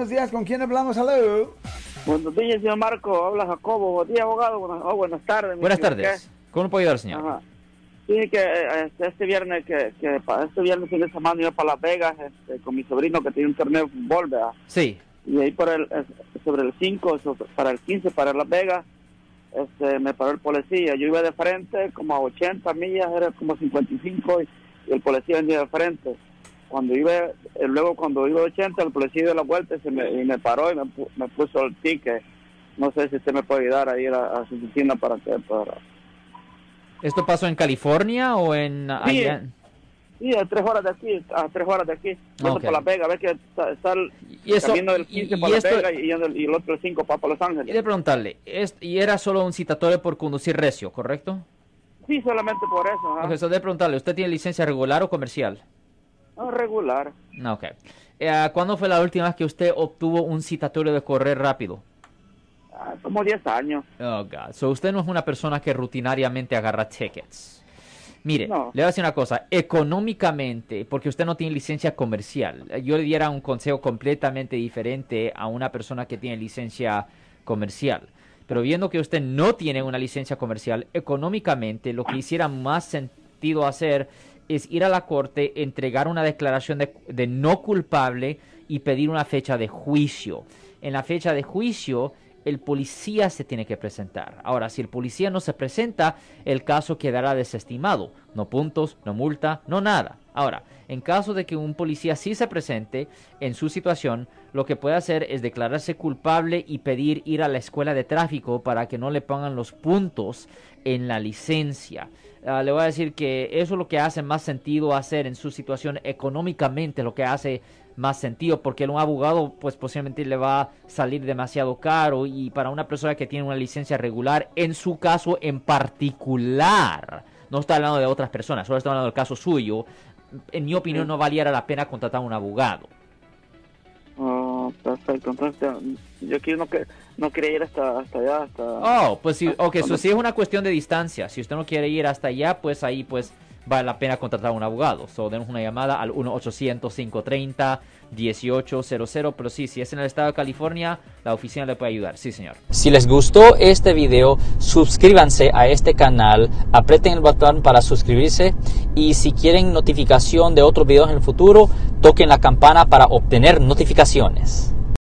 Buenos días, ¿con quién hablamos? Hello. Buenos días, señor Marco. Habla Jacobo. Buen día, abogado. Buenas, oh, buenas tardes. Buenas señor. tardes. ¿Cómo puedo ayudar, señor? Ajá. Sí, que eh, este, este viernes, que, que este viernes fin de semana iba para Las Vegas este, con mi sobrino que tiene un torneo de fútbol, ¿verdad? Sí. Y ahí por el, sobre el 5, sobre- para el 15, para Las Vegas, este, me paró el policía. Yo iba de frente como a 80 millas, era como 55, y, y el policía venía de frente. Cuando iba, eh, luego cuando iba a 80, el policía dio la vuelta y, se me, y me paró y me, me puso el ticket. No sé si usted me puede ayudar a ir a, a su oficina para que... Para... ¿Esto pasó en California o en... Sí, allá? Sí, a tres horas de aquí, a tres horas de aquí. Yendo Ok. por Las Vegas, ves que está, está el Y eso- camino del y- 15 y para esto- y, yendo- y el otro el 5 para, para Los Ángeles. Quería preguntarle, es- y era solo un citatorio por conducir recio, ¿correcto? Sí, solamente por eso. ajá. Ok, so de preguntarle, ¿usted tiene licencia regular o comercial? No, regular. Ok. Eh, ¿Cuándo fue la última vez que usted obtuvo un citatorio de correr rápido? Ah, como 10 años. Oh, God. So usted no es una persona que rutinariamente agarra tickets. Mire, No. le voy a decir una cosa. Económicamente, porque usted no tiene licencia comercial, eh, yo le diera un consejo completamente diferente a una persona que tiene licencia comercial. Pero viendo que usted no tiene una licencia comercial, económicamente lo que hiciera más sentido hacer es ir a la corte, entregar una declaración de, de no culpable y pedir una fecha de juicio. En la fecha de juicio, el policía se tiene que presentar. Ahora, si el policía no se presenta, el caso quedará desestimado. No puntos, no multa, no nada. Ahora, en caso de que un policía sí se presente en su situación, lo que puede hacer es declararse culpable y pedir ir a la escuela de tráfico para que no le pongan los puntos en la licencia. Ah, le voy a decir que eso es lo que hace más sentido hacer en su situación económicamente, lo que hace más sentido, porque un abogado pues posiblemente le va a salir demasiado caro y para una persona que tiene una licencia regular, en su caso en particular, no está hablando de otras personas, solo está hablando del caso suyo, en mi opinión no valiera la pena contratar a un abogado. Oh, perfecto. Entonces, yo aquí no, que, no quería ir hasta, hasta allá. Hasta... Oh, pues sí, ok, eso sí es una cuestión de distancia. Si usted no quiere ir hasta allá, pues ahí pues vale la pena contratar a un abogado. So, denos una llamada al 1-800-530-1800. Pero sí, si es en el estado de California, la oficina le puede ayudar. Sí, señor. Si les gustó este video, suscríbanse a este canal, aprieten el botón para suscribirse y si quieren notificación de otros videos en el futuro, toquen la campana para obtener notificaciones.